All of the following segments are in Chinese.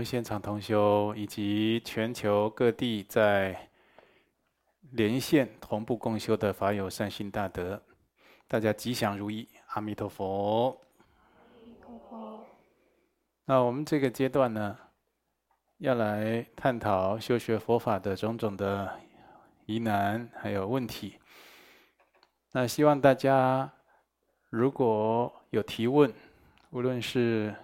们现场同修以及全球各地在连线同步共修的法友善心大德，大家吉祥如意，阿弥陀佛。那我们这个阶段呢，要来探讨修学佛法的种种的疑难还有问题。那希望大家如果有提问，无论是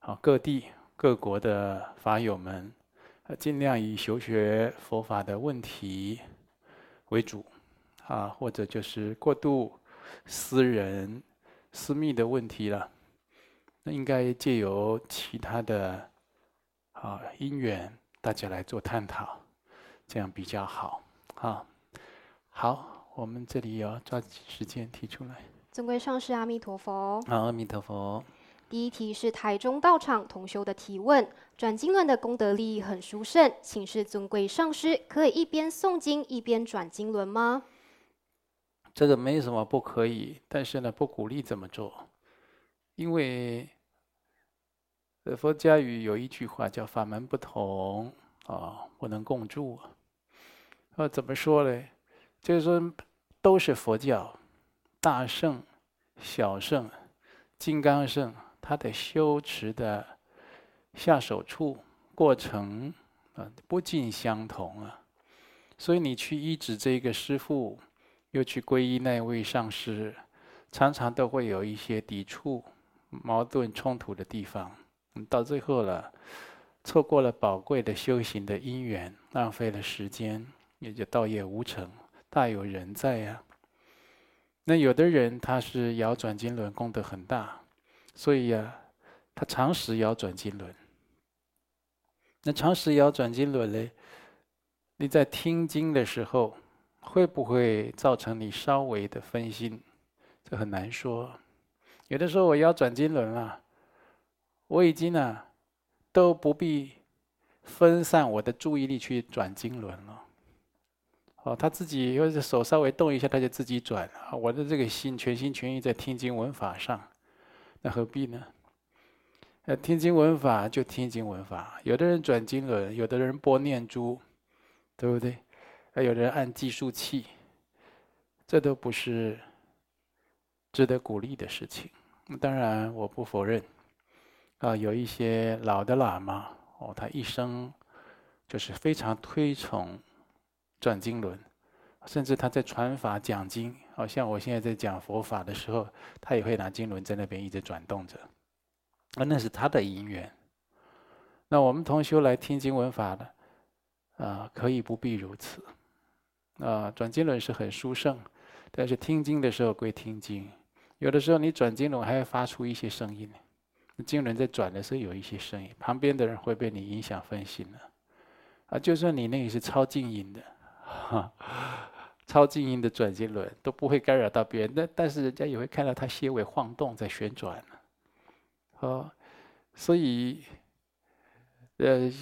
好各地各国的法友们，尽量以修学佛法的问题为主，啊或者就是过度私人私密的问题了，那应该借由其他的啊因缘，大家来做探讨，这样比较好啊。好。我们这里要抓紧时间提出来。尊贵上师阿弥陀佛。好，阿弥陀佛。第一题是台中道场同修的提问：转经轮的功德利益很殊胜，请示尊贵上师，可以一边诵经一边转经轮吗？这个没什么不可以，但是呢，不鼓励这么做，因为佛家语有一句话叫“法门不同啊，不能共住”。啊，怎么说呢？就是说，都是佛教，大圣、小圣、金刚圣，他的修持的下手处、过程啊，不尽相同啊。所以你去依止这个师父，又去皈依那位上师，常常都会有一些抵触、矛盾、冲突的地方。到最后了，错过了宝贵的修行的因缘，浪费了时间，也就道业无成。大有人在呀、啊。那有的人他是摇转经轮功德很大，所以呀、他常时要转经轮。那常时要转经轮呢？你在听经的时候，会不会造成你稍微的分心？这很难说。有的时候我要转经轮了，我已经呢、啊，都不必分散我的注意力去转经轮了。哦，他自己或者手稍微动一下，他就自己转。我的这个心全心全意在听经闻法上，那何必呢？呃，听经闻法就听经闻法。有的人转经轮，有的人拨念珠，对不对？还有人按计数器，这都不是值得鼓励的事情。当然，我不否认啊，有一些老的喇嘛哦，他一生就是非常推崇。转经轮，甚至他在传法讲经，好像我现在在讲佛法的时候，他也会拿经轮在那边一直转动着。啊，那是他的因缘。那我们同修来听经闻法的，啊，可以不必如此。啊，转经轮是很殊胜，但是听经的时候归听经，有的时候你转经轮还会发出一些声音，经轮在转的时候有一些声音，旁边的人会被你影响分心了。啊，就算你那个是超静音的。哈，超静音的转经轮都不会干扰到别人，但但是人家也会看到它些微晃动在旋转。哦，所以，呃，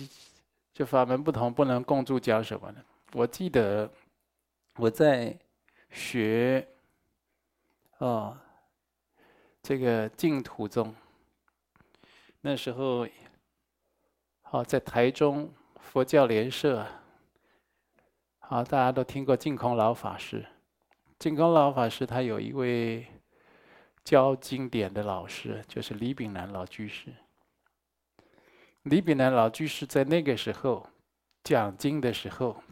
就法门不同，不能共住讲什么呢？我记得我在学，哦，这个净土宗，那时候，好在台中佛教联社。好，大家都听过净空老法师。净空老法师他有一位教经典的老师，就是李炳南老居士。李炳南老居士在那个时候讲经的时候，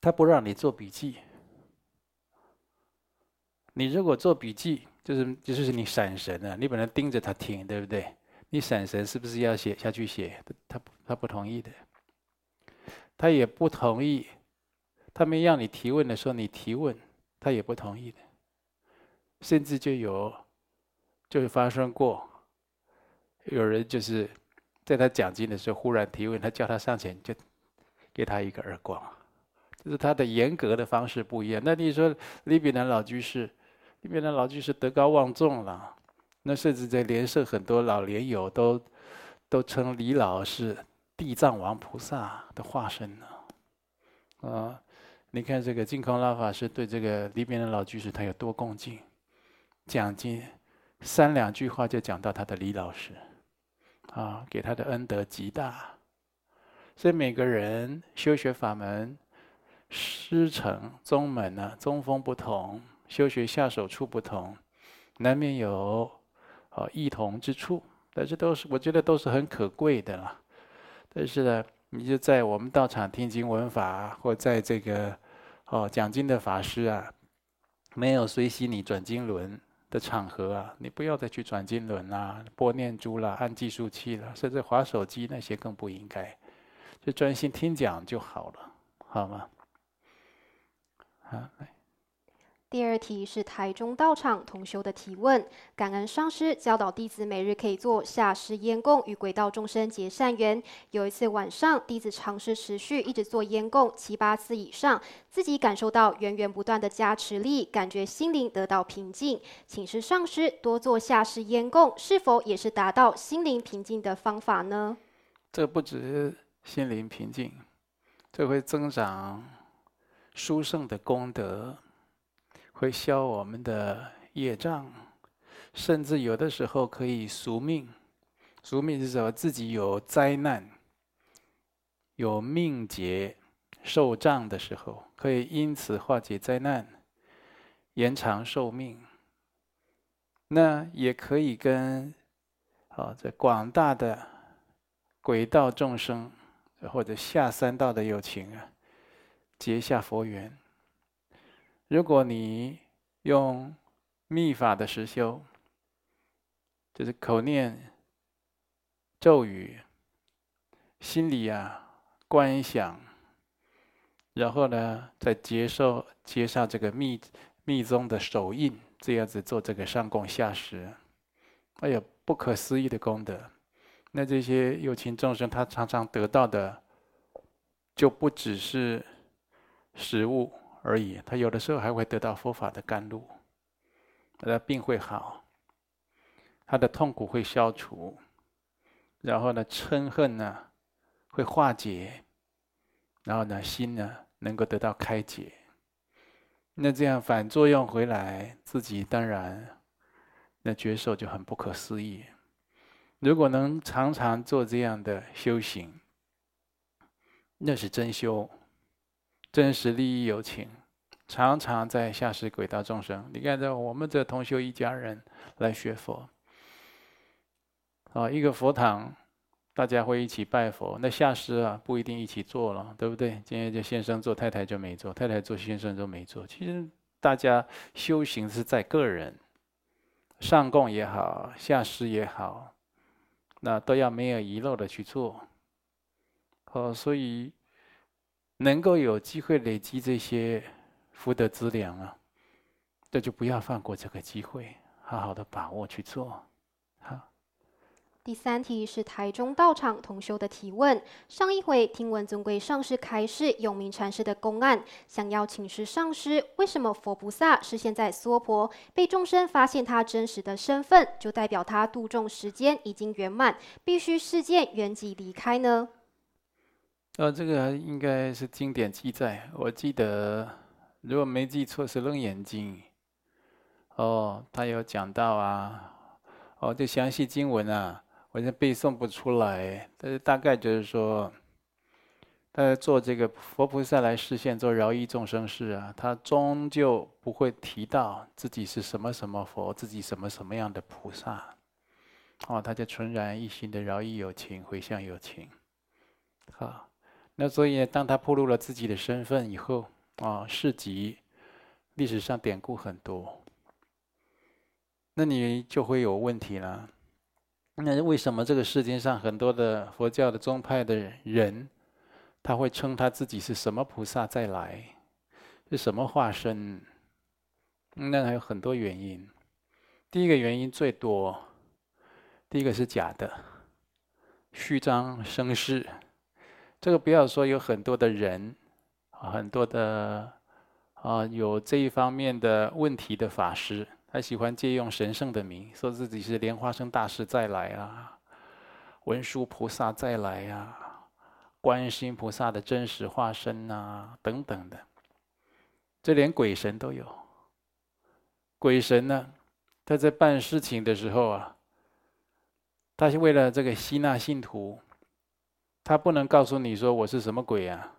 他不让你做笔记。你如果做笔记，就是就是你闪神啊，你本来盯着他听，对不对？你闪神是不是要写下去写？他他不同意的，他也不同意。他们让你提问的时候，你提问，他也不同意的。甚至就有，就是发生过，有人就是在他讲经的时候忽然提问，他叫他上前就给他一个耳光，就是他的严格的方式不一样。那你说李炳南老居士，李炳南老居士德高望重了，那甚至在莲社很多老莲友都都称李老是地藏王菩萨的化身呢，啊。你看这个净空老法师对这个里边的老居士，他有多恭敬，讲经三两句话就讲到他的李老师，啊，给他的恩德极大。所以每个人修学法门、师承宗门呢，宗风不同，修学下手处不同，难免有啊异同之处。但是都是我觉得都是很可贵的啦。但是呢，你就在我们道场听经闻法，或在这个哦讲经的法师啊，没有随喜你转经轮的场合啊，你不要再去转经轮啦、拨念珠啦、按计数器啦，甚至划手机那些更不应该。就专心听讲就好了，好吗？好，来。第二题是台中道场同修的提问：感恩上师教导弟子每日可以做下施烟供，与轨道众生结善缘。有一次晚上，弟子尝试持续一直做烟供七八次以上，自己感受到源源不断的加持力，感觉心灵得到平静。请示上师，多做下施烟供是否也是达到心灵平静的方法呢？这不止。心灵平静，这会增长殊胜的功德，会消我们的业障，甚至有的时候可以赎命。赎命是什么？自己有灾难、有命劫、受障的时候，可以因此化解灾难，延长寿命。那也可以跟啊，这广大的轨道众生。或者下三道的有情啊，结下佛缘。如果你用密法的实修，就是口念咒语，心里啊观想，然后呢再接受接上这个密密宗的手印，这样子做这个上供下施，哎呀，不可思议的功德。那这些有情众生，他常常得到的，就不只是食物而已，他有的时候还会得到佛法的甘露，他的病会好，他的痛苦会消除，然后呢，嗔恨呢会化解，然后呢，心呢能够得到开解。那这样反作用回来，自己当然那觉受就很不可思议。如果能常常做这样的修行，那是真修，真实利益有情，常常在下施轨道众生。你看，这我们这同修一家人来学佛，啊，一个佛堂，大家会一起拜佛。那下施啊，不一定一起做了，对不对？今天就先生做，太太就没做；太太做，先生就没做。其实大家修行是在个人，上供也好，下施也好。那都要没有遗漏的去做，哦，所以能够有机会累积这些福德资粮啊，这就不要放过这个机会，好好的把握去做。第三题是台中道场同修的提问。上一回听闻尊贵上师开示永明禅师的公案，想要请示上师，为什么佛菩萨是现在娑婆被众生发现他真实的身份，就代表他度众时间已经圆满，必须示见圆寂离开呢？呃，这个应该是经典记载，我记得如果没记错是《楞严经》。哦，他有讲到啊，哦，这详细经文啊。我现在背诵不出来，但是大概就是说，他做这个佛菩萨来示现做饶益众生事啊，他终究不会提到自己是什么什么佛，自己什么什么样的菩萨，哦，他就纯然一心的饶益有情，回向有情。好，那所以当他暴露了自己的身份以后，啊，事迹历史上典故很多，那你就会有问题了。那为什么这个世界上很多的佛教的宗派的人，他会称他自己是什么菩萨再来，是什么化身？那还有很多原因。第一个原因最多，第一个是假的，虚张声势。这个不要说有很多的人，很多的啊有这一方面的问题的法师。他喜欢借用神圣的名，说自己是莲花生大师再来啊，文殊菩萨再来啊，观世音菩萨的真实化身啊，等等的。这连鬼神都有。鬼神呢，他在办事情的时候啊，他是为了这个吸纳信徒，他不能告诉你说我是什么鬼啊，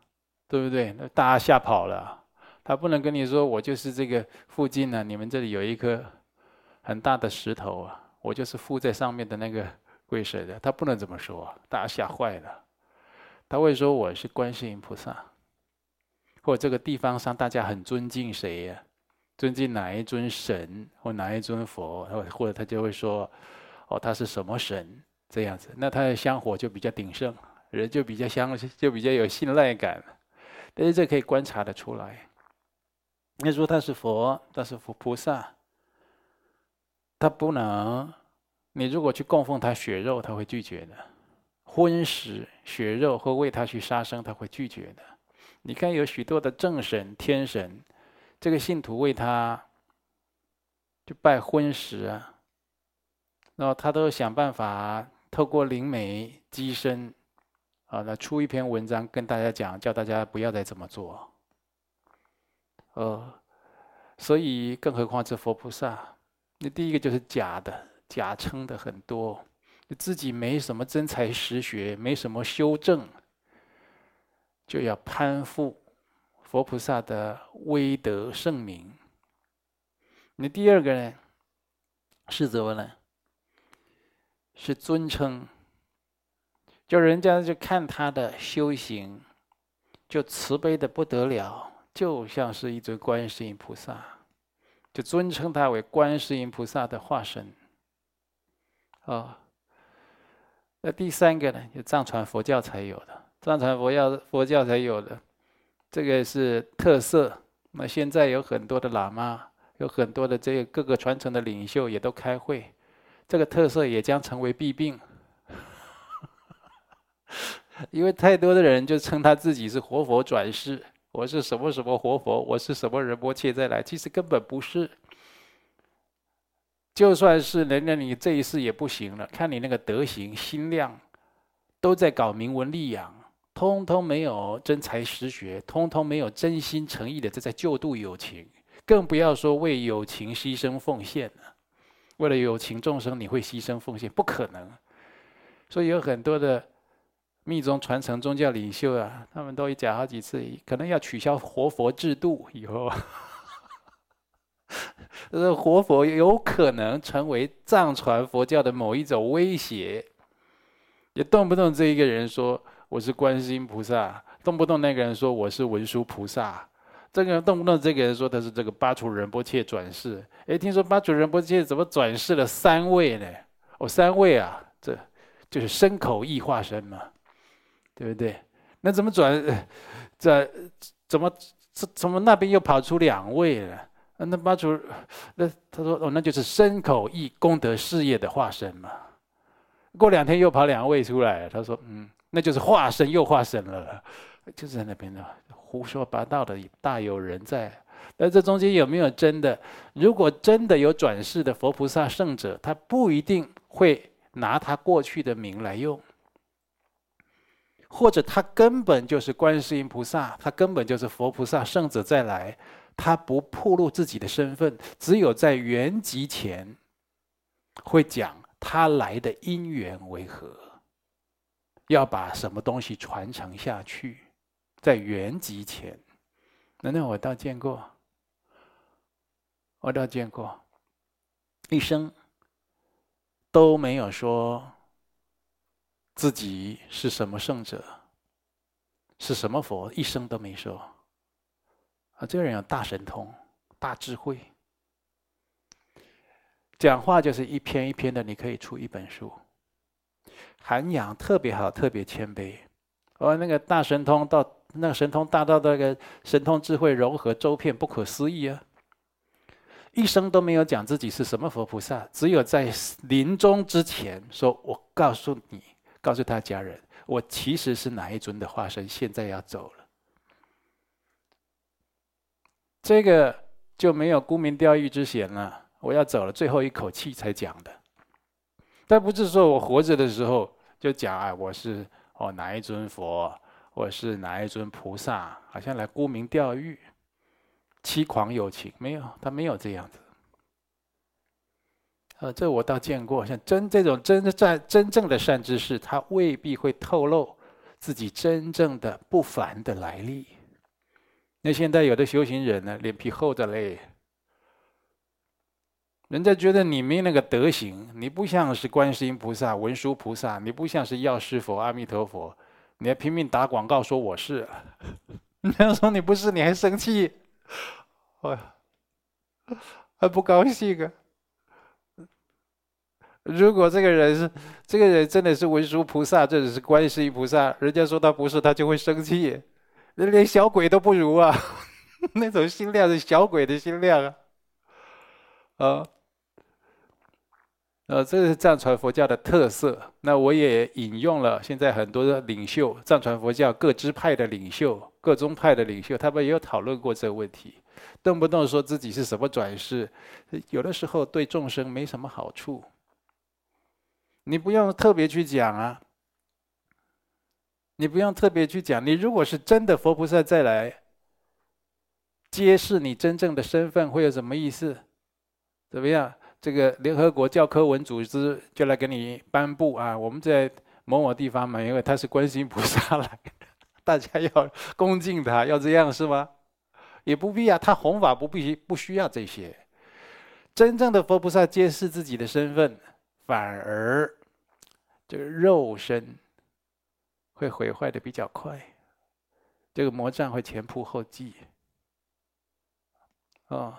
对不对？那大家吓跑了。他不能跟你说我就是这个附近呢、啊，你们这里有一颗很大的石头啊，我就是附在上面的那个鬼神的。他不能这么说，大家吓坏了。他会说我是观世音菩萨，或这个地方上大家很尊敬谁呀、尊敬哪一尊神或哪一尊佛，或或者他就会说，哦，他是什么神这样子，那他的香火就比较鼎盛，人就比较相信就比较有信赖感。但是这可以观察得出来。你说他是佛，他是佛菩萨，他不能。你如果去供奉他血肉，他会拒绝的；荤食血肉或为他去杀生，他会拒绝的。你看有许多的正神、天神。这个信徒为他就拜荤食啊，然后他都想办法透过灵媒乩身啊，那出一篇文章跟大家讲，叫大家不要再这么做。呃，所以更何况是佛菩萨，那第一个就是假的，假称的很多，自己没什么真才实学，没什么修正，就要攀附。佛菩萨的威德圣名。你第二个呢？是怎么呢？是尊称，就人家就看他的修行，就慈悲的不得了，就像是一尊观世音菩萨，就尊称他为观世音菩萨的化身。哦，那第三个呢？就藏传佛教才有的，藏传佛教佛教才有的。这个是特色。那现在有很多的喇嘛，有很多的这个各个传承的领袖也都开会，这个特色也将成为弊病。因为太多的人就称他自己是活佛转世，我是什么什么活佛，我是什么人波切再来，其实根本不是。就算是人家你这一世也不行了，看你那个德行心量，都在搞名闻利养。通通没有真才实学，通通没有真心诚意的在在救度友情，更不要说为友情牺牲奉献了。为了友情众生，你会牺牲奉献？不可能。所以有很多的密宗传承宗教领袖啊，他们都讲好几次，可能要取消活佛制度以后，这活佛有可能成为藏传佛教的某一种威胁，也动不动这一个人说。我是观世音菩萨，动不动那个人说我是文殊菩萨，这个动不动这个人说他是这个巴楚仁波切转世。哎，听说巴楚仁波切怎么转世了三位呢？哦，三位啊，这就是身口意化身嘛，对不对？那怎么转？这怎么怎怎么那边又跑出两位了？那巴楚那他说哦，那就是身口意功德事业的化身嘛。过两天又跑两位出来，他说嗯。那就是化身又化身了，就是在那边的胡说八道的大有人在。那这中间有没有真的？如果真的有转世的佛菩萨圣者，他不一定会拿他过去的名来用，或者他根本就是观世音菩萨，他根本就是佛菩萨圣者再来，他不暴露自己的身份，只有在圆寂前会讲他来的因缘为何。要把什么东西传承下去，在圆寂前，难道我倒见过，我倒见过，一生都没有说自己是什么圣者，是什么佛，一生都没说。啊，这个人有大神通、大智慧，讲话就是一篇一篇的，你可以出一本书。涵养特别好，特别谦卑。哦，那个大神通到那个神通大到那个神通智慧融合周遍，不可思议啊！一生都没有讲自己是什么佛菩萨，只有在临终之前说：“我告诉你，告诉他家人，我其实是哪一尊的化身，现在要走了。”这个就没有沽名钓誉之嫌了。我要走了，最后一口气才讲的。但不是说我活着的时候就讲啊，我是哦哪一尊佛，我是哪一尊菩萨，好像来沽名钓誉、欺狂有情，没有，他没有这样子。呃，这我倒见过，像真这种真的在真正的善知识，他未必会透露自己真正的不凡的来历。那现在有的修行人呢，脸皮厚着嘞，人家觉得你没那个德行，你不像是观世音菩萨、文殊菩萨，你不像是药师佛、阿弥陀佛，你还拼命打广告说我是，人家说你不是，你还生气，哎，还不高兴啊？如果这个人是这个人真的是文殊菩萨，或者是观世音菩萨，人家说他不是，他就会生气。人连小鬼都不如啊，那种心量是小鬼的心量啊！啊，呃，这是藏传佛教的特色。那我也引用了现在很多的领袖，藏传佛教各支派的领袖、各宗派的领袖，他们也有讨论过这个问题。动不动说自己是什么转世，有的时候对众生没什么好处。你不用特别去讲啊。你不用特别去讲，你如果是真的佛菩萨再来揭示你真正的身份，会有什么意思？怎么样？这个联合国教科文组织就来给你颁布啊，我们在某某地方嘛，因为他是观世音菩萨来，大家要恭敬他，要这样是吗？也不必要，他弘法不必不需要这些。真正的佛菩萨揭示自己的身份，反而这个肉身。会毁坏的比较快，这个魔障会前仆后继，哦，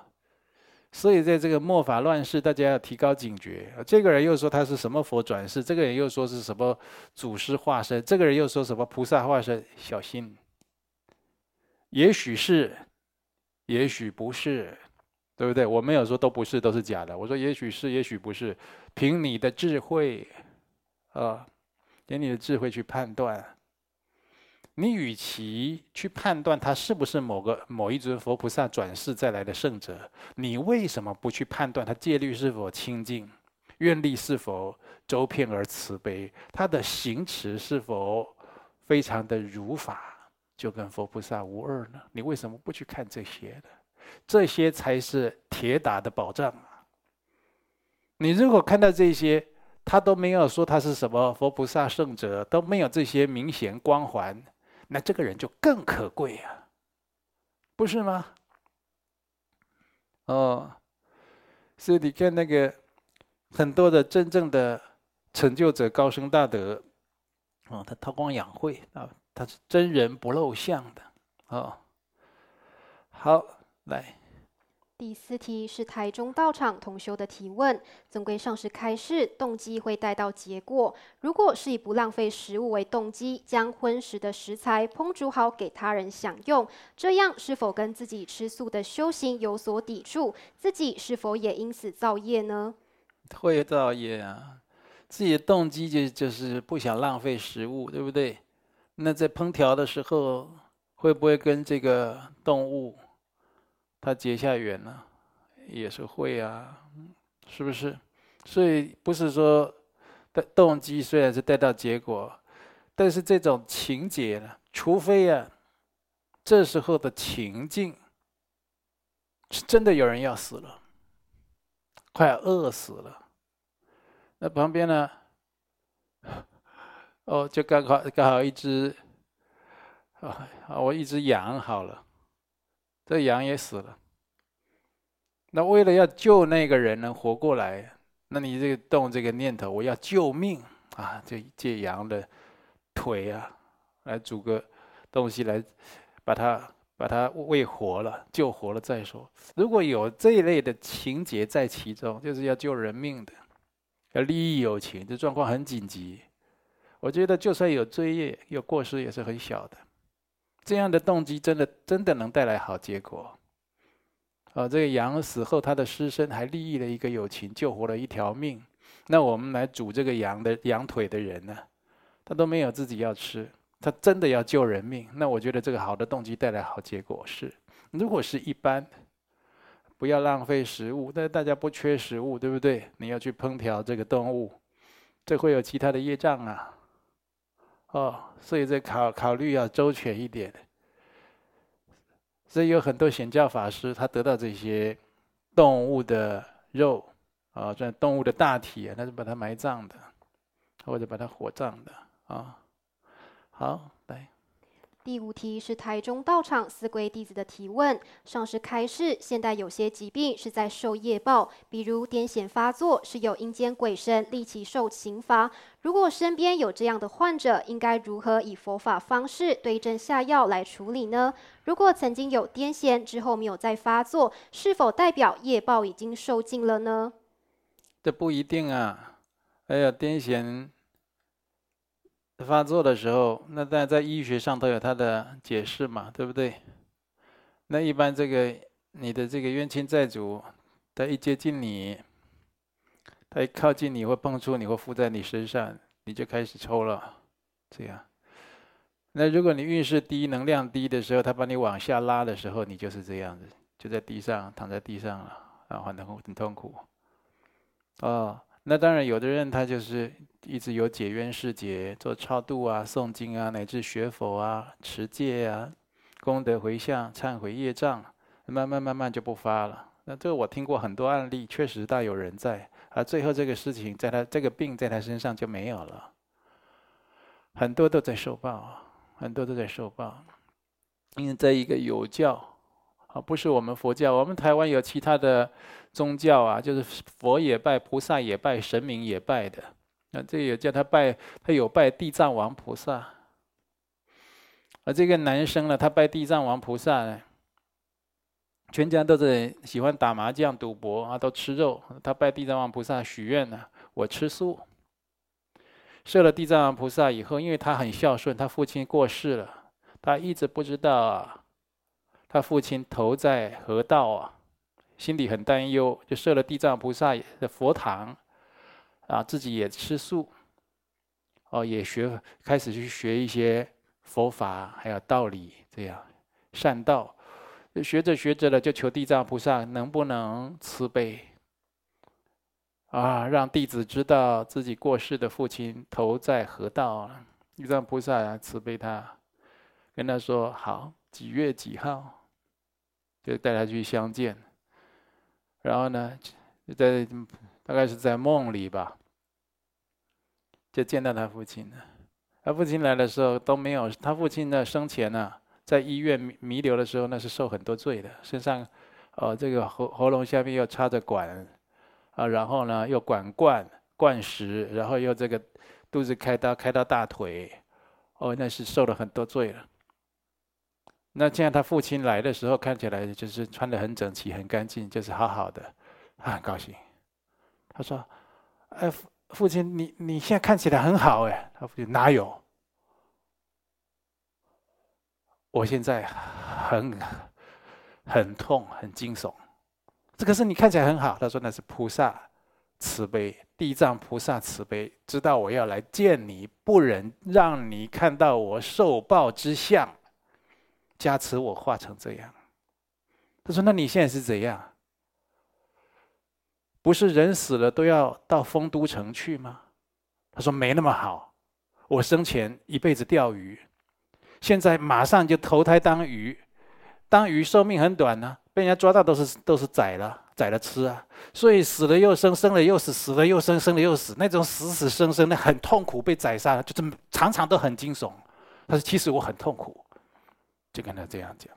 所以在这个末法乱世，大家要提高警觉。这个人又说他是什么佛转世，这个人又说是什么祖师化身，这个人又说什么菩萨化身，小心，也许是，也许不是，对不对？我没有说都不是，都是假的。我说也许是，也许不是，凭你的智慧，啊、给你的智慧去判断，你与其去判断他是不是某个某一尊佛菩萨转世再来的圣者，你为什么不去判断他戒律是否清净，愿力是否周遍而慈悲，他的行持是否非常的如法，就跟佛菩萨无二呢？你为什么不去看这些呢？这些才是铁打的保障啊！你如果看到这些，他都没有说他是什么佛菩萨圣者，都没有这些明显光环，那这个人就更可贵啊，不是吗？哦，所以你看那个很多的真正的成就者、高僧大德，哦，他韬光养晦啊，他是真人不露相的哦。好，来。第四题是台中道场同修的提问：总归上师开示，动机会带到结果。如果是以不浪费食物为动机，将荤食的食材烹煮好给他人享用，这样是否跟自己吃素的修行有所抵触？自己是否也因此造业呢？会造业啊！自己的动机就就是不想浪费食物，对不对？那在烹调的时候，会不会跟这个动物？他结下缘呢，也是会啊，是不是？所以不是说的动机虽然是带到结果，但是这种情节呢，除非啊，这时候的情境是真的有人要死了，快饿死了，那旁边呢，哦，就刚好刚好一只，啊，我一只羊好了。这羊也死了。那为了要救那个人能活过来，那你这个动这个念头，我要救命啊！就借羊的腿啊，来煮个东西来把它把它喂活了，救活了再说。如果有这一类的情节在其中，就是要救人命的，要利益有情，这状况很紧急。我觉得就算有罪业、有过失，也是很小的。这样的动机真的真的能带来好结果，啊，这个羊死后，他的尸身还利益了一个友情，救活了一条命。那我们来煮这个羊的羊腿的人呢，他都没有自己要吃，他真的要救人命。那我觉得这个好的动机带来好结果是，如果是一般，不要浪费食物，但是大家不缺食物，对不对？你要去烹调这个动物，这会有其他的业障啊。哦，所以这考考虑要周全一点。所以有很多显教法师，他得到这些动物的肉，啊，这动物的大体啊，那是把它埋葬的，或者把它火葬的啊。好，第五题是台中道场思归弟子的提问。上师开示，现代有些疾病是在受业报，比如癫痫发作，是有阴间鬼神立即受刑罚。如果身边有这样的患者，应该如何以佛法方式对症下药来处理呢？如果曾经有癫痫之后没有再发作，是否代表业报已经受尽了呢？这不一定啊。哎呀，癫痫。发作的时候，那但在医学上都有它的解释嘛，对不对？那一般这个你的这个冤亲债主，他一接近你，他一靠近你或碰触你或附在你身上，你就开始抽了，这样。那如果你运势低、能量低的时候，他把你往下拉的时候，你就是这样子，就在地上躺在地上了，然后很很痛苦。哦。那当然，有的人他就是一直有解冤释结，做超度啊、诵经啊，乃至学佛啊、持戒啊、功德回向、忏悔业障，慢慢慢慢就不发了。那这个我听过很多案例，确实大有人在。而最后这个事情在他这个病在他身上就没有了，很多都在受报，很多都在受报。因为在一个有教。啊，不是我们佛教，我们台湾有其他的宗教啊，就是佛也拜，菩萨也拜，神明也拜的。那这也叫他拜，他有拜地藏王菩萨。而这个男生呢，他拜地藏王菩萨呢，全家都在喜欢打麻将、赌博啊，都吃肉。他拜地藏王菩萨许愿呢，我吃素。设了地藏王菩萨以后，因为他很孝顺，他父亲过世了，他一直不知道啊。他父亲投在河道啊？心里很担忧，就设了地藏菩萨的佛堂，啊，自己也吃素，哦，也学开始去学一些佛法，还有道理，这样善道。学着学着了，就求地藏菩萨能不能慈悲，啊，让弟子知道自己过世的父亲投在河道。地藏菩萨慈悲他，跟他说好，几月几号。就带他去相见，然后呢，在大概是在梦里吧，就见到他父亲了。他父亲来的时候都没有，他父亲呢生前呢，在医院弥留的时候，那是受很多罪的，身上，呃，这个喉喉咙下面又插着管，啊，然后呢又管灌灌食，然后又这个肚子开刀开到大腿，哦，那是受了很多罪了。那这样，他父亲来的时候看起来就是穿得很整齐、很干净，就是好好的，他很高兴。他说：“哎，父父亲，你你现在看起来很好哎。”他父亲哪有？我现在很很痛、很惊悚。这个是你看起来很好。他说：“那是菩萨慈悲，地藏菩萨慈悲，知道我要来见你，不忍让你看到我受报之相。”加持我化成这样，他说：“那你现在是怎样？不是人死了都要到丰都城去吗？”他说：“没那么好，我生前一辈子钓鱼，现在马上就投胎当鱼，当鱼寿命很短呢、被人家抓到都是都是宰了宰了吃啊，所以死了又生，生了又死，死了又生，生了又死，那种死死生生的很痛苦，被宰杀了，就这么常常都很惊悚。他说：其实我很痛苦。”就跟他这样讲，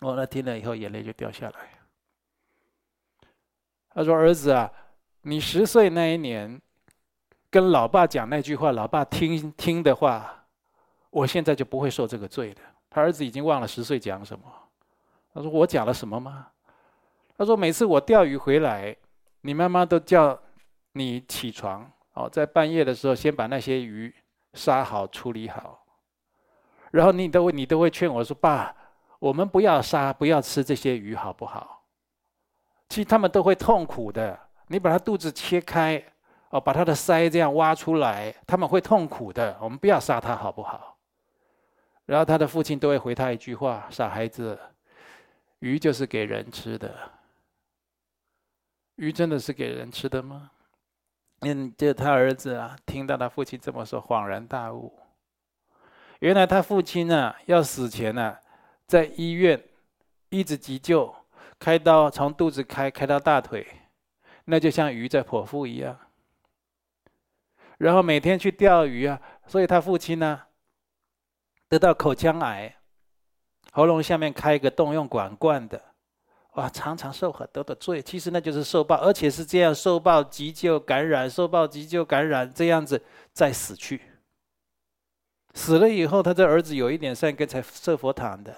我那听了以后眼泪就掉下来。他说：“儿子啊，你十岁那一年跟老爸讲那句话，老爸听听的话，我现在就不会受这个罪的。”他儿子已经忘了十岁讲什么。他说：“我讲了什么吗？”他说：“每次我钓鱼回来，你妈妈都叫你起床，哦，在半夜的时候先把那些鱼杀好处理好。”然后你都会，你都会劝我说：“爸，我们不要杀，不要吃这些鱼，好不好？”其实他们都会痛苦的。你把他肚子切开，哦，把他的腮这样挖出来，他们会痛苦的。我们不要杀他，好不好？然后他的父亲都会回他一句话：“傻孩子，鱼就是给人吃的。鱼真的是给人吃的吗？”嗯，就他儿子啊，听到他父亲这么说，恍然大悟。原来他父亲呢，要死前呢，在医院一直急救，开刀从肚子开开到大腿，那就像鱼在剖腹一样。然后每天去钓鱼啊，所以他父亲呢，得到口腔癌，喉咙下面开一个洞用管灌的，哇，常常受很多的罪。其实那就是受报，而且是这样受报急救感染，受报急救感染这样子再死去。死了以后，他这儿子有一点善根才设佛堂的，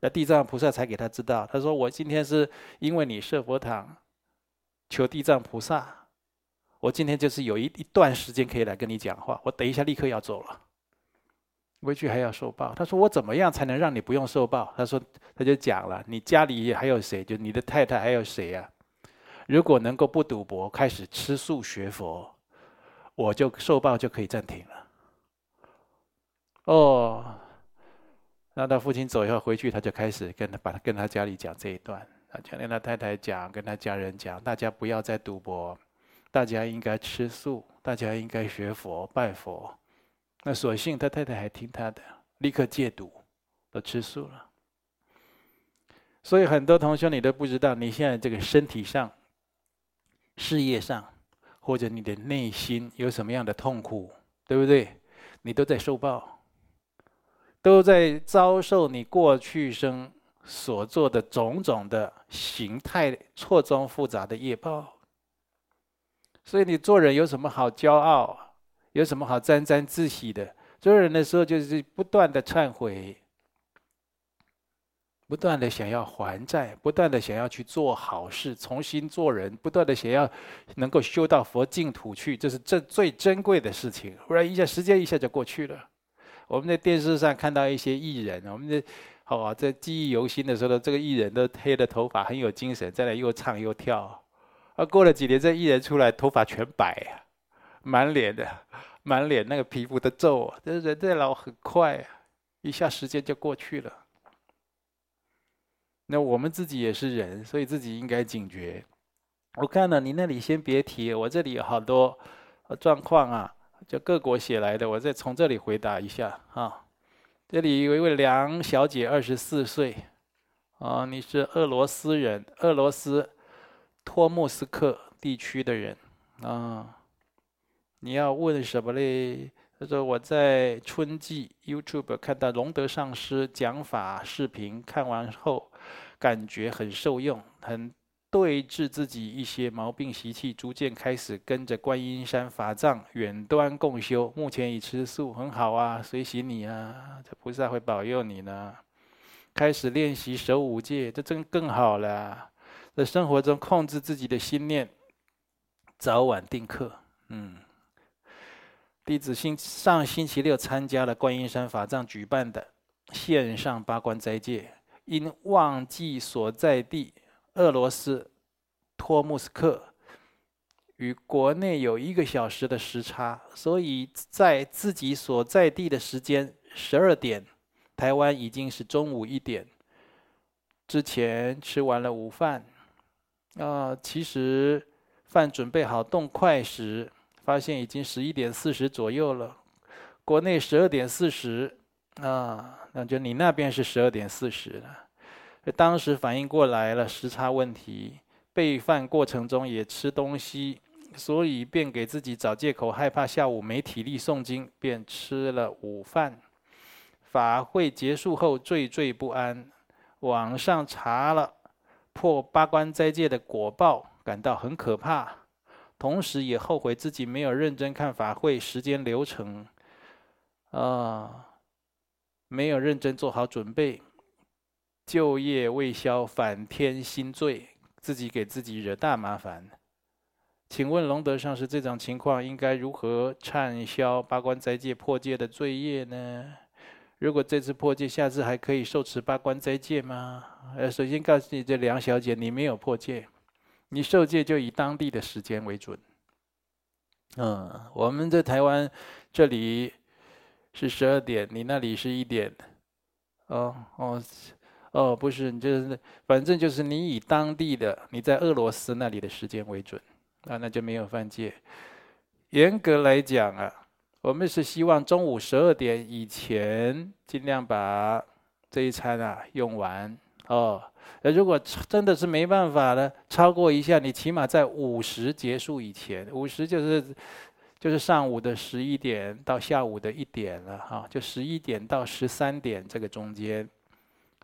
那地藏菩萨才给他知道。他说：“我今天是因为你设佛堂，求地藏菩萨。”我今天就是有一一段时间可以来跟你讲话，我等一下立刻要走了，回去还要受报。他说我怎么样才能让你不用受报？他说他就讲了，你家里还有谁？就你的太太还有谁呀？如果能够不赌博，开始吃素学佛，我就受报就可以暂停了。哦，那他父亲走以后回去，他就开始跟他把他跟他家里讲这一段，他讲跟他太太讲，跟他家人讲，大家不要再赌博。大家应该吃素，大家应该学佛拜佛。那所幸他太太还听他的，立刻戒赌，都吃素了。所以很多同学你都不知道，你现在这个身体上、事业上，或者你的内心有什么样的痛苦，对不对？你都在受报，都在遭受你过去生所做的种种的形态错综复杂的业报。所以你做人有什么好骄傲？有什么好沾沾自喜的？做人的时候就是不断的忏悔，不断的想要还债，不断的想要去做好事，重新做人，不断的想要能够修到佛净土去，这是这最珍贵的事情。不然一下时间一下就过去了。我们在电视上看到一些艺人，我们在好啊，在记忆犹新的时候，这个艺人都黑的头发，很有精神，在那又唱又跳。啊，过了几年，这艺人出来，头发全白啊，满脸的，满脸那个皮肤的皱啊，这人在老很快啊，一下时间就过去了。那我们自己也是人，所以自己应该警觉。我看了你那里先别提，我这里有好多状况啊，就各国写来的，我再从这里回答一下啊。这里有一位梁小姐，二十四岁，啊，你是俄罗斯人，俄罗斯。托木斯克地区的人啊，你要问什么嘞？他说我在春季 YouTube 看到龙德上师讲法视频，看完后感觉很受用，很对治自己一些毛病习气，逐渐开始跟着观音山法藏远端共修，目前已吃素，很好啊，随喜你啊，这菩萨会保佑你呢。开始练习守五戒，这真更好了。在生活中控制自己的心念，早晚定课。嗯，弟子星上星期六参加了观音山法藏举办的线上八关斋戒，因忘记所在地俄罗斯托木斯克与国内有一个小时的时差，所以在自己所在地的时间十二点，台湾已经是中午一点。之前吃完了午饭。啊、其实饭准备好动筷时，发现已经十一点四十左右了。国内十二点四十，啊，那就你那边是十二点四十了。当时反应过来了时差问题，备饭过程中也吃东西，所以便给自己找借口，害怕下午没体力诵经，便吃了午饭。法会结束后惴惴不安，网上查了。破八关斋戒的果报，感到很可怕，同时也后悔自己没有认真看法会时间流程，啊，没有认真做好准备，旧业未消，反添新罪，自己给自己惹大麻烦。请问龙德上师，这种情况应该如何忏消八关斋戒破戒的罪业呢？如果这次破戒，下次还可以受持八关斋戒吗？呃，首先告诉你，这梁小姐，你没有破戒，你受戒就以当地的时间为准。嗯，我们在台湾这里是十二点，你那里是一点。哦哦哦，不是，你就是反正就是你以当地的你在俄罗斯那里的时间为准，啊，那就没有犯戒。严格来讲啊。我们是希望中午十二点以前尽量把这一餐啊用完哦。那如果真的是没办法了，超过一下，你起码在午时结束以前，午时就是就是上午的十一点到下午的一点了哈，就十一点到十三点这个中间，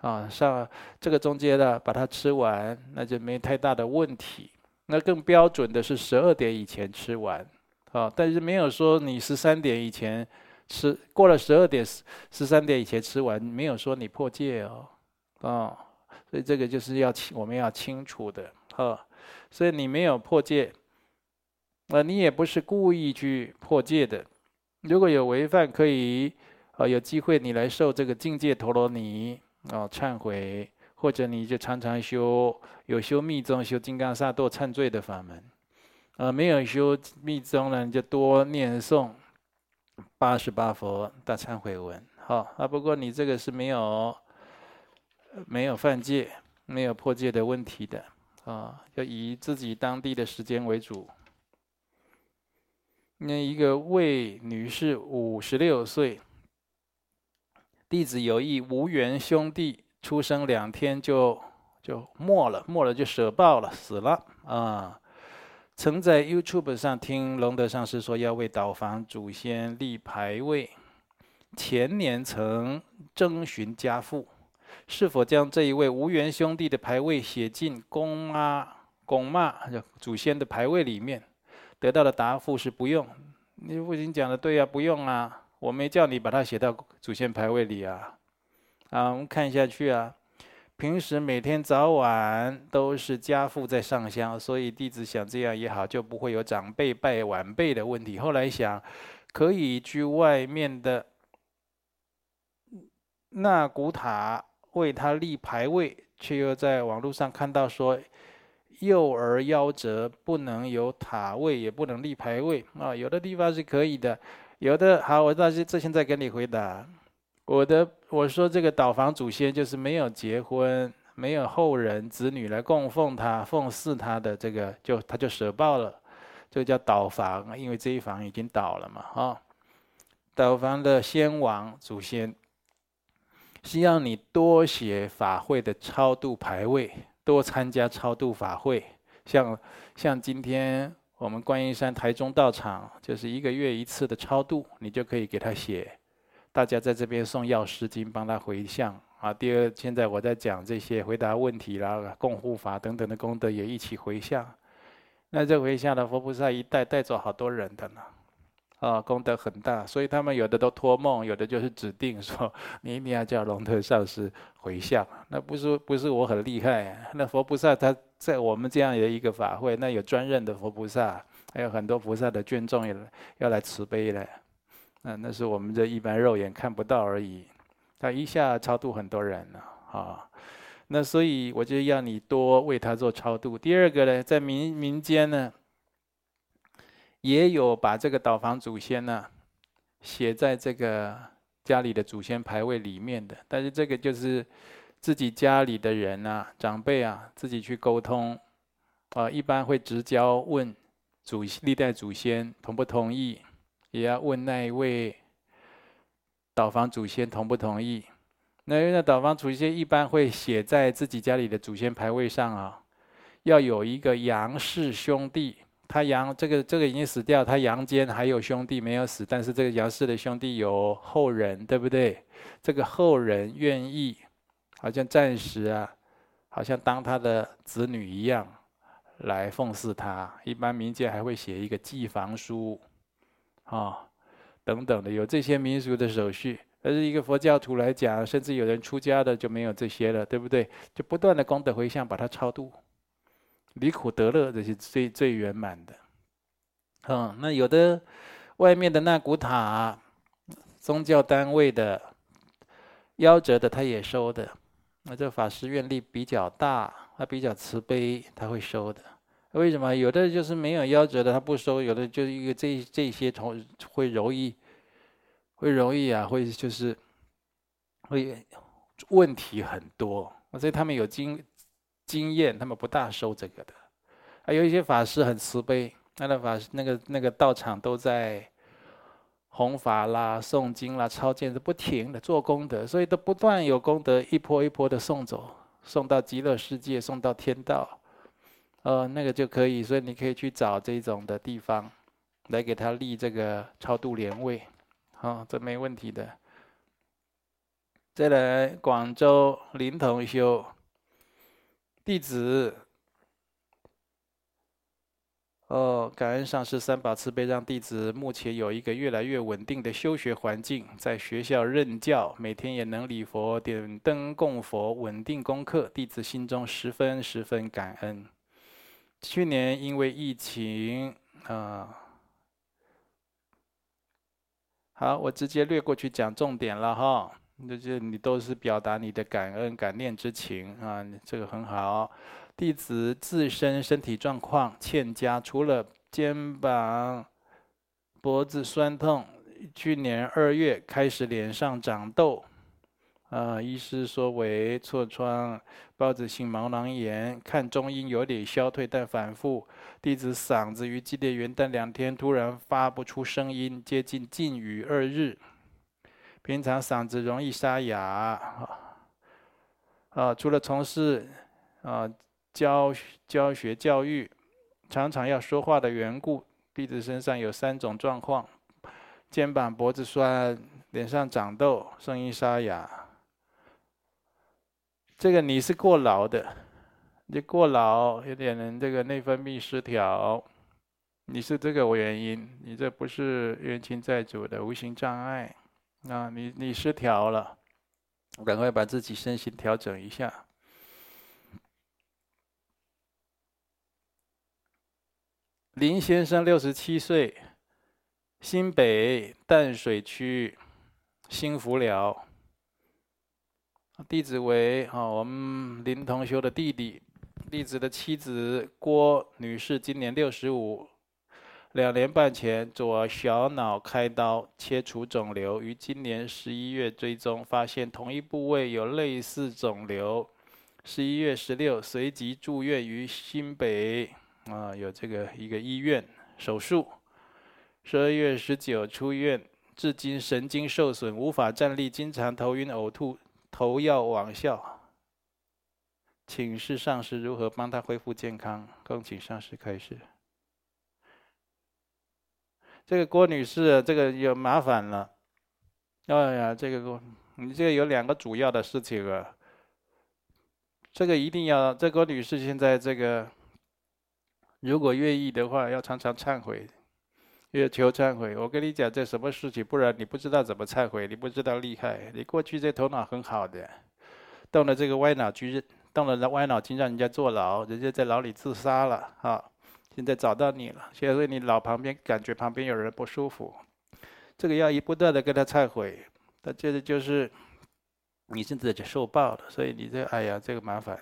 啊，上这个中间的把它吃完，那就没太大的问题。那更标准的是十二点以前吃完，啊，但是没有说你十三点以前吃，过了十二点十三点以前吃完，没有说你破戒哦，啊。所以这个就是要清，我们要清楚的，哈。所以你没有破戒，啊，你也不是故意去破戒的。如果有违犯，可以，啊，有机会你来受这个境界陀罗尼，哦，忏悔，或者你就常常修，有修密宗修金刚萨埵忏罪的法门，啊，没有修密宗呢，你就多念诵八十八佛大忏悔文，好啊。不过你这个是没有。没有犯戒、没有破戒的问题的啊，要以自己当地的时间为主。那一个魏女士，五十六岁，弟子有一无缘兄弟，出生两天就就没了，没了就舍报了，死了啊。曾在 YouTube 上听龙德上师说要为岛房祖先立牌位，前年曾征询家父。是否将这一位无缘兄弟的牌位写进公妈、公妈祖先的牌位里面？得到的答复是不用。你父亲讲的对呀，不用啊，我没叫你把它写到祖先牌位里啊。啊，我们看下去啊。平时每天早晚都是家父在上香，所以弟子想这样也好，就不会有长辈拜晚辈的问题。后来想，可以去外面的那古塔。为他立牌位，却又在网络上看到说，幼儿夭折不能有塔位，也不能立牌位啊。有的地方是可以的，有的好，我到这这现在给你回答。我的我说这个岛房祖先就是没有结婚，没有后人子女来供奉他、奉祀他的这个，就他就舍报了，就叫岛房，因为这一房已经倒了嘛啊。岛房的先王祖先。希望你多写法会的超度牌位，多参加超度法会。像像今天我们观音山台中道场，就是一个月一次的超度，你就可以给他写。大家在这边送药师经，帮他回向啊。第二，现在我在讲这些回答问题啦、供护法等等的功德，也一起回向。那这回向的佛菩萨一带带走好多人的呢。啊，功德很大，所以他们有的都托梦，有的就是指定说你一定要叫龙德上师回向。那不是不是我很厉害，那佛菩萨他在我们这样的一个法会，那有专任的佛菩萨，还有很多菩萨的眷众也要来慈悲了。那那是我们这一般肉眼看不到而已。他一下超度很多人了啊，那所以我就要你多为他做超度。第二个呢，在民民间呢。也有把这个岛房祖先呢写在这个家里的祖先牌位里面的，但是这个就是自己家里的人啊，长辈啊，自己去沟通啊，一般会直交问祖历代祖先同不同意，也要问那一位岛房祖先同不同意。那因为那岛房祖先一般会写在自己家里的祖先牌位上啊，要有一个杨氏兄弟。他阳这个这个已经死掉，他阳间还有兄弟没有死，但是这个杨氏的兄弟有后人，对不对？这个后人愿意，好像暂时啊，好像当他的子女一样来奉祀他。一般民间还会写一个祭房书，啊、等等的，有这些民俗的手续。而是一个佛教徒来讲，甚至有人出家的就没有这些了，对不对？就不断的功德回向，把它超度。离苦得乐，这是最最圆满的。嗯，那有的外面的那古塔，宗教单位的夭折的，他也收的。那这法师愿力比较大，他比较慈悲，他会收的。为什么？有的就是没有夭折的，他不收；有的就是一个这这些同会容易，会容易啊，会就是会问题很多。所以他们有经。经验，他们不大收这个的，还有一些法师很慈悲，那个法师那个那个道场都在弘法啦、诵经啦、抄经，是不停的做功德，所以都不断有功德一波一波的送走送到极乐世界，送到天道，呃，那个就可以。所以你可以去找这种的地方，来给他立这个超度莲位，好，这没问题的。再来广州临潼修弟子。哦，感恩上师三宝慈悲，让弟子目前有一个越来越稳定的修学环境，在学校任教，每天也能礼佛、点灯供佛，稳定功课，弟子心中十分十分感恩。去年因为疫情，啊，好，我直接略过去讲重点了哈，那就你都是表达你的感恩感念之情啊，这个很好。弟子自身身体状况欠佳，除了肩膀、脖子酸痛，去年二月开始脸上长痘，啊，医师说为痤疮、孢子性毛囊炎，看中医有点消退，但反复。弟子嗓子于激烈元旦两天突然发不出声音，接近禁语二日。平常嗓子容易沙哑，啊，除了从事啊。教教学教育，常常要说话的缘故，弟子身上有三种状况：肩膀、脖子酸，脸上长痘，声音沙哑。这个你是过劳的，你过劳有点人这个内分泌失调，你是这个原因，你这不是冤亲债主的无形障碍，啊，你你失调了，赶快把自己身心调整一下。林先生六十七岁，新北淡水区新福寮，弟子为啊我们林同修的弟弟，弟子的妻子郭女士今年六十五，两年半前左小脑开刀切除肿瘤，于今年十一月追踪发现同一部位有类似肿瘤，十一月十六随即住院于新北。啊，有这个一个医院手术，十二月十九出院，至今神经受损，无法站立，经常头晕呕吐，头要往下。请示上师如何帮他恢复健康？恭请上师开示。这个郭女士，这个有麻烦了。哎呀，这个郭，你这个有两个主要的事情啊。这个一定要，这郭女士现在这个。如果愿意的话，要常常忏悔，要求忏悔。我跟你讲，这什么事情？不然你不知道怎么忏悔，你不知道厉害。你过去这头脑很好的，动了这个歪脑筋，动了歪脑筋让人家坐牢，人家在牢里自杀了啊！现在找到你了，现在你老旁边感觉旁边有人不舒服，这个要一不断的跟他忏悔，他这个就是你现在就受报了，所以你这哎呀，这个麻烦。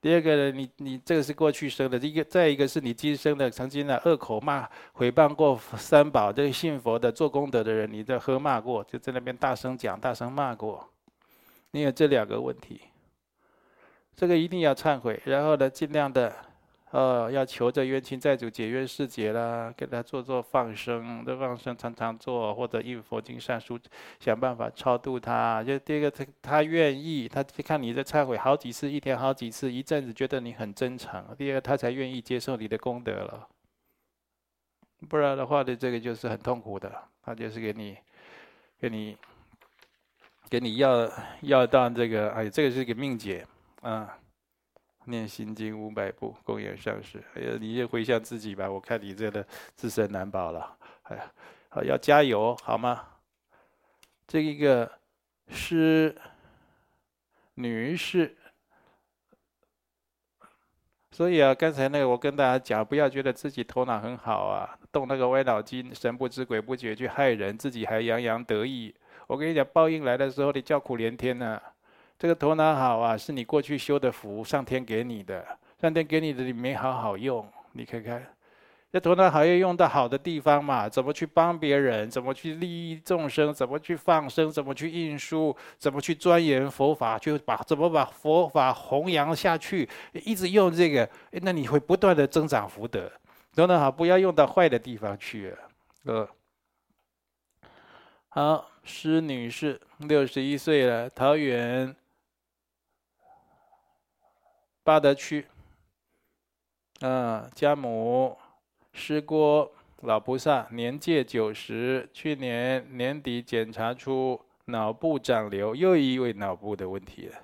第二个呢，你你这个是过去生的，一个再一个是你今生的，曾经呢恶口骂、诽谤过三宝，这个信佛的、做功德的人，你在喝骂过，就在那边大声讲、大声骂过，你有这两个问题，这个一定要忏悔，然后呢，尽量的。呃，要求这冤亲债主解冤释结啦，给他做做放生，这放生常常做，或者印佛经善书，想办法超度他。就第一个，他他愿意，他看你的忏悔好几次，一天好几次，一阵子觉得你很真诚。第二个，他才愿意接受你的功德了。不然的话，的这个就是很痛苦的，他就是给你，给你，给你要要到这个，哎，这个是个命劫啊。念心经五百部，供养上师。哎呀，你也回向自己吧，我看你这个自身难保了。哎呀，好，要加油，好吗？这一个是女士，所以啊，刚才那个我跟大家讲，不要觉得自己头脑很好啊，动那个歪脑筋，神不知鬼不觉去害人，自己还洋洋得意。我跟你讲，报应来的时候，你叫苦连天呢、这个头脑好啊，是你过去修的福，上天给你的。上天给你的，你没好好用。你看看，这头脑好要用到好的地方嘛？怎么去帮别人？怎么去利益众生？怎么去放生？怎么去印书？怎么去钻研佛法？就把怎么把佛法弘扬下去？一直用这个，那你会不断的增长福德。头脑好，不要用到坏的地方去。呃，好，施女士，六十一岁了，桃园。八德区，嗯，家母师郭老菩萨年届九十，去年年底检查出脑部长瘤，又一位脑部的问题了。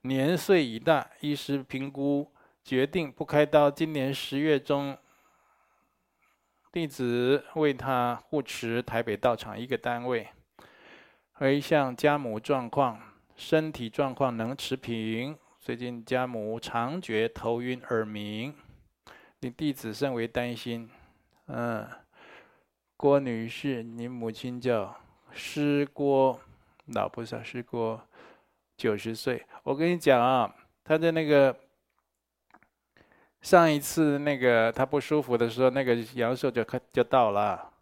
年岁已大，医师评估决定不开刀。今年十月中，弟子为他护持台北道场一个单位，回向家母状况，身体状况能持平。最近家母常觉头晕耳鸣，令弟子甚为担心。嗯，郭女士，你母亲叫师郭，老菩萨师郭。九十岁，我跟你讲啊，她的那个上一次那个她不舒服的时候，那个阳寿就快就到了，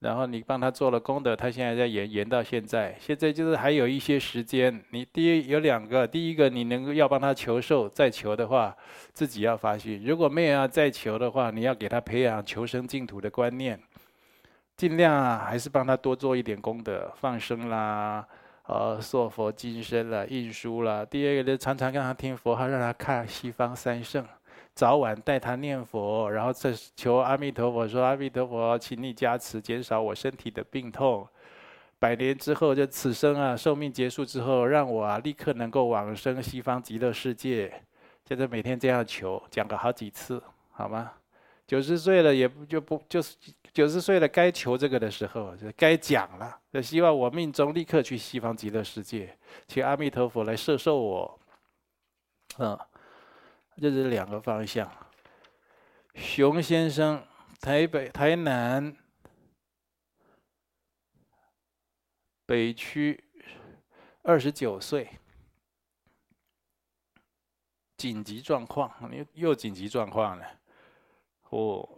然后你帮他做了功德，他现在在延延到现在，现在就是还有一些时间。你第一有两个，第一个你能够要帮他求寿，再求的话，自己要发心；如果没有要再求的话，你要给他培养求生净土的观念，尽量啊还是帮他多做一点功德，放生啦。呃，塑佛金身啦，印书啦。第二个呢，常常让他听佛号，让他看西方三圣，早晚带他念佛，然后再求阿弥陀佛说：“阿弥陀佛，请你加持，减少我身体的病痛。百年之后，就此生啊，寿命结束之后，让我啊立刻能够往生西方极乐世界。”现在每天这样求，讲个好几次，好吗？九十岁了也不就不就是。九十岁了，该求这个的时候就该讲了。就希望我命中立刻去西方极乐世界，请阿弥陀佛来摄受我。嗯，这是两个方向。熊先生，台北、台南。北区，二十九岁，紧急状况，又又紧急状况了，哦。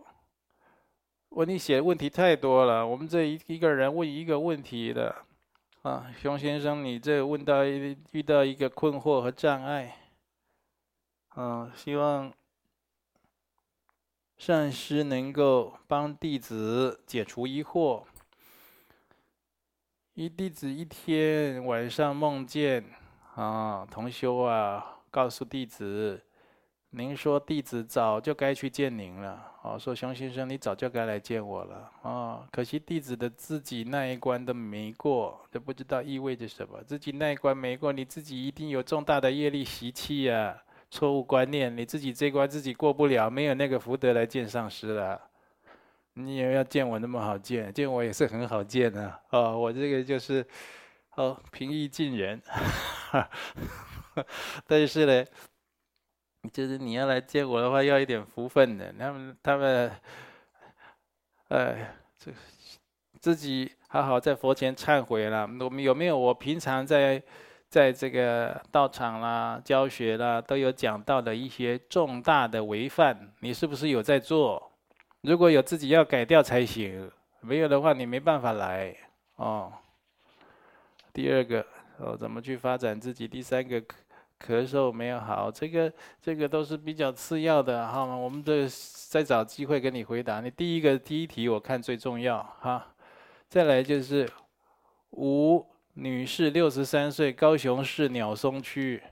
问你写的问题太多了，我们这一一个人问一个问题的，啊，熊先生，你这问到遇到一个困惑和障碍，嗯，希望上师能够帮弟子解除疑惑。一弟子一天晚上梦见，啊，同修啊，告诉弟子。您说弟子早就该去见您了，哦，说熊先生你早就该来见我了，哦，可惜弟子的自己那一关都没过，都不知道意味着什么。自己那一关没过，你自己一定有重大的业力习气呀，错误观念，你自己这关自己过不了，没有那个福德来见上师了。你也要见我那么好见，见我也是很好见的，哦，我这个就是，哦，平易近人，但是呢。就是你要来见我的话，要一点福分的。他们他们，哎，这自己好好在佛前忏悔了。我们有没有？我平常在在这个道场啦、教学啦，都有讲到的一些重大的违犯，你是不是有在做？如果有，自己要改掉才行。没有的话，你没办法来哦。第二个，哦，怎么去发展自己？第三个。咳嗽没有好，这个这个都是比较次要的，好？我们这再找机会跟你回答。你第一个第一题我看最重要哈，再来就是无女士，六十三岁，高雄市鸟松区。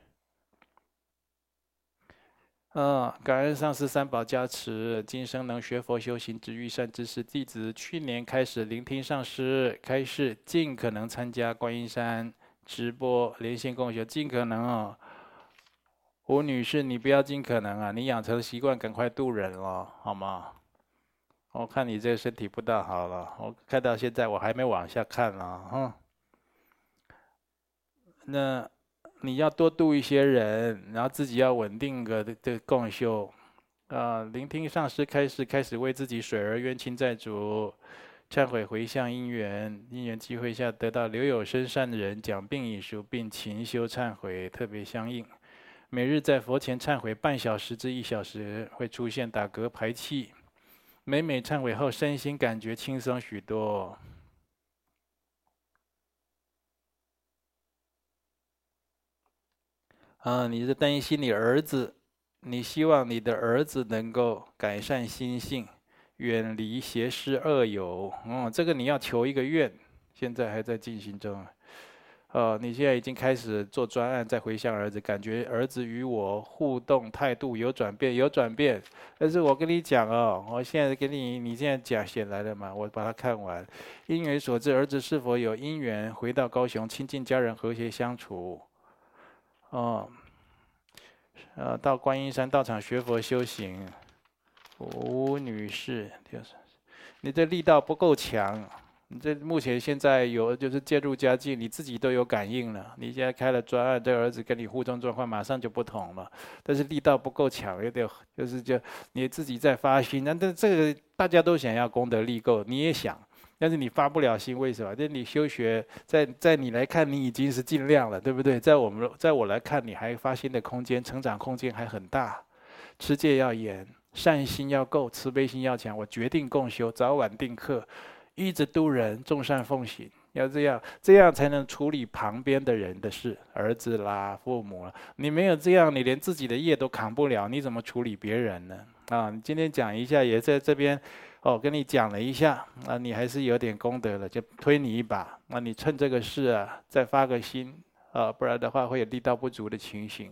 嗯，感恩上师三宝加持，今生能学佛修行，值遇善知识。弟子去年开始聆听上师开示，尽可能参加观音山直播连线共修，尽可能哦。吴女士，你不要尽可能啊！你养成习惯，赶快度人了，好吗？我看你这个身体不大好了，我看到现在我还没往下看了，哈。那你要多度一些人，然后自己要稳定个这个共修啊，聆听上师开始，开始为自己水儿冤亲债主忏悔回向因缘，因缘机会下得到留有生善的人讲病已熟，并勤修忏悔，特别相应。每日在佛前忏悔半小时至一小时，会出现打嗝排气。每每忏悔后，身心感觉轻松许多。啊，你是担心你儿子，你希望你的儿子能够改善心性，远离邪师恶友。嗯，这个你要求一个愿，现在还在进行中。呃，你现在已经开始做专案，再回向儿子，感觉儿子与我互动态度有转变，有转变。但是我跟你讲哦，我现在给你，你现在讲写来了嘛？我把它看完。因缘所致，儿子是否有因缘回到高雄，亲近家人，和谐相处？哦，呃，到观音山道场学佛修行。吴女士，就是你这力道不够强。你这目前现在有就是渐入佳境，你自己都有感应了。你现在开了专案，这儿子跟你互动状况马上就不同了。但是力道不够强，有点就是就你自己在发心。那这这个大家都想要功德力够，你也想，但是你发不了心，为什么？就你修学，在在你来看，你已经是尽量了，对不对？在我们在我来看，你还发心的空间、成长空间还很大。持戒要严，善心要够，慈悲心要强。我决定共修，早晚定课。一直度人，众善奉行，要这样，这样才能处理旁边的人的事，儿子啦、父母啦。你没有这样，你连自己的业都扛不了，你怎么处理别人呢？啊，你今天讲一下，也在这边，哦，跟你讲了一下，啊，你还是有点功德了，就推你一把。那你趁这个事啊，再发个心，啊，不然的话会有力道不足的情形。